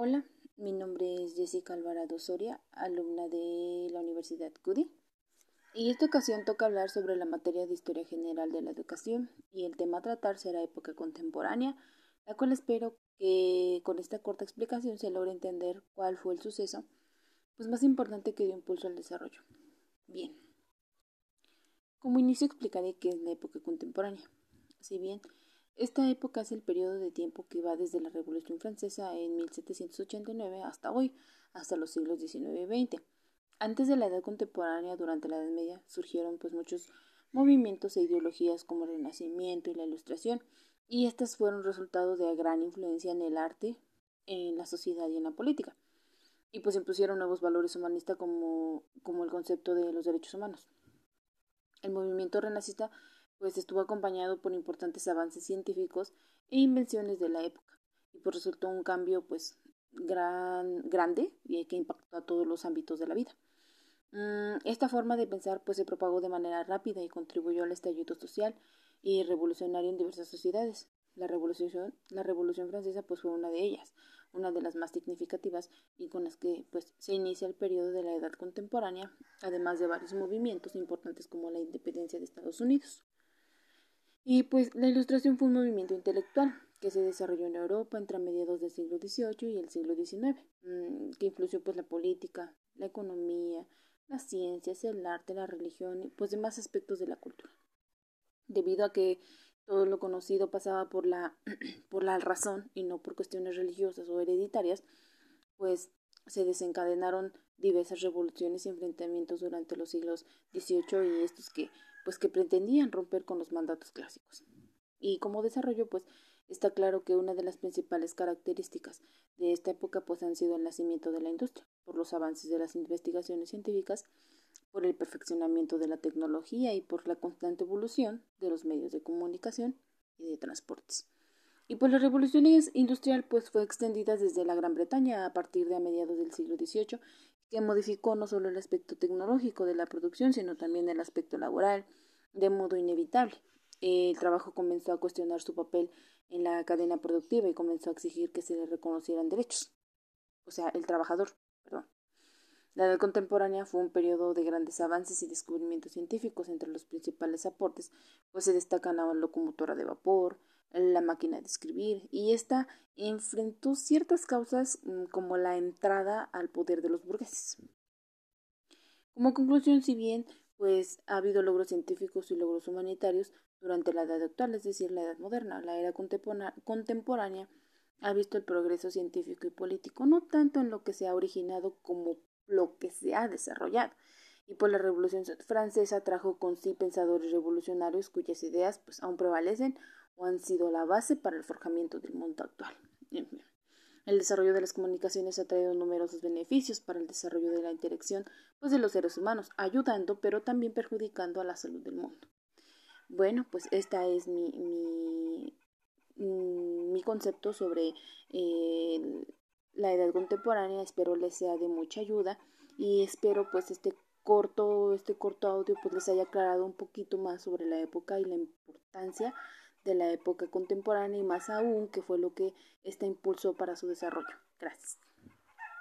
Hola, mi nombre es Jessica Alvarado Soria, alumna de la Universidad CUDI. Y esta ocasión toca hablar sobre la materia de Historia General de la Educación y el tema a tratar será época contemporánea, la cual espero que con esta corta explicación se logre entender cuál fue el suceso pues más importante que dio impulso al desarrollo. Bien. Como inicio explicaré qué es la época contemporánea. Si bien esta época es el periodo de tiempo que va desde la Revolución Francesa en 1789 hasta hoy, hasta los siglos XIX y XX. Antes de la Edad Contemporánea, durante la Edad Media, surgieron pues muchos movimientos e ideologías como el Renacimiento y la Ilustración, y estas fueron resultado de gran influencia en el arte, en la sociedad y en la política. Y pues impusieron nuevos valores humanistas como, como el concepto de los derechos humanos. El movimiento renacista pues estuvo acompañado por importantes avances científicos e invenciones de la época y pues resultó un cambio pues gran, grande y que impactó a todos los ámbitos de la vida. Mm, esta forma de pensar pues se propagó de manera rápida y contribuyó al estallido social y revolucionario en diversas sociedades. La revolución, la revolución francesa pues fue una de ellas, una de las más significativas y con las que pues se inicia el periodo de la edad contemporánea, además de varios movimientos importantes como la independencia de Estados Unidos. Y pues la ilustración fue un movimiento intelectual que se desarrolló en Europa entre mediados del siglo XVIII y el siglo XIX, mm, que influyó pues la política, la economía, las ciencias, el arte, la religión y pues demás aspectos de la cultura. Debido a que todo lo conocido pasaba por la, por la razón y no por cuestiones religiosas o hereditarias, pues se desencadenaron diversas revoluciones y enfrentamientos durante los siglos XVIII y estos que pues que pretendían romper con los mandatos clásicos. Y como desarrollo, pues está claro que una de las principales características de esta época pues han sido el nacimiento de la industria, por los avances de las investigaciones científicas, por el perfeccionamiento de la tecnología y por la constante evolución de los medios de comunicación y de transportes. Y pues la revolución industrial pues fue extendida desde la Gran Bretaña a partir de a mediados del siglo XVIII que modificó no solo el aspecto tecnológico de la producción, sino también el aspecto laboral, de modo inevitable. El trabajo comenzó a cuestionar su papel en la cadena productiva y comenzó a exigir que se le reconocieran derechos. O sea, el trabajador, perdón. La edad contemporánea fue un periodo de grandes avances y descubrimientos científicos. Entre los principales aportes, pues se destacan la locomotora de vapor, la máquina de escribir, y esta enfrentó ciertas causas mm, como la entrada al poder de los burgueses. Como conclusión, si bien pues ha habido logros científicos y logros humanitarios durante la edad actual, es decir, la edad moderna, la era contemporánea ha visto el progreso científico y político, no tanto en lo que se ha originado como lo que se ha desarrollado. Y por la Revolución Francesa trajo con sí pensadores revolucionarios cuyas ideas pues aún prevalecen o han sido la base para el forjamiento del mundo actual. El desarrollo de las comunicaciones ha traído numerosos beneficios para el desarrollo de la interacción pues, de los seres humanos, ayudando pero también perjudicando a la salud del mundo. Bueno, pues esta es mi, mi, mm, concepto sobre eh, la edad contemporánea. Espero les sea de mucha ayuda y espero pues este corto, este corto audio pues les haya aclarado un poquito más sobre la época y la importancia de la época contemporánea y más aún que fue lo que esta impulsó para su desarrollo. Gracias.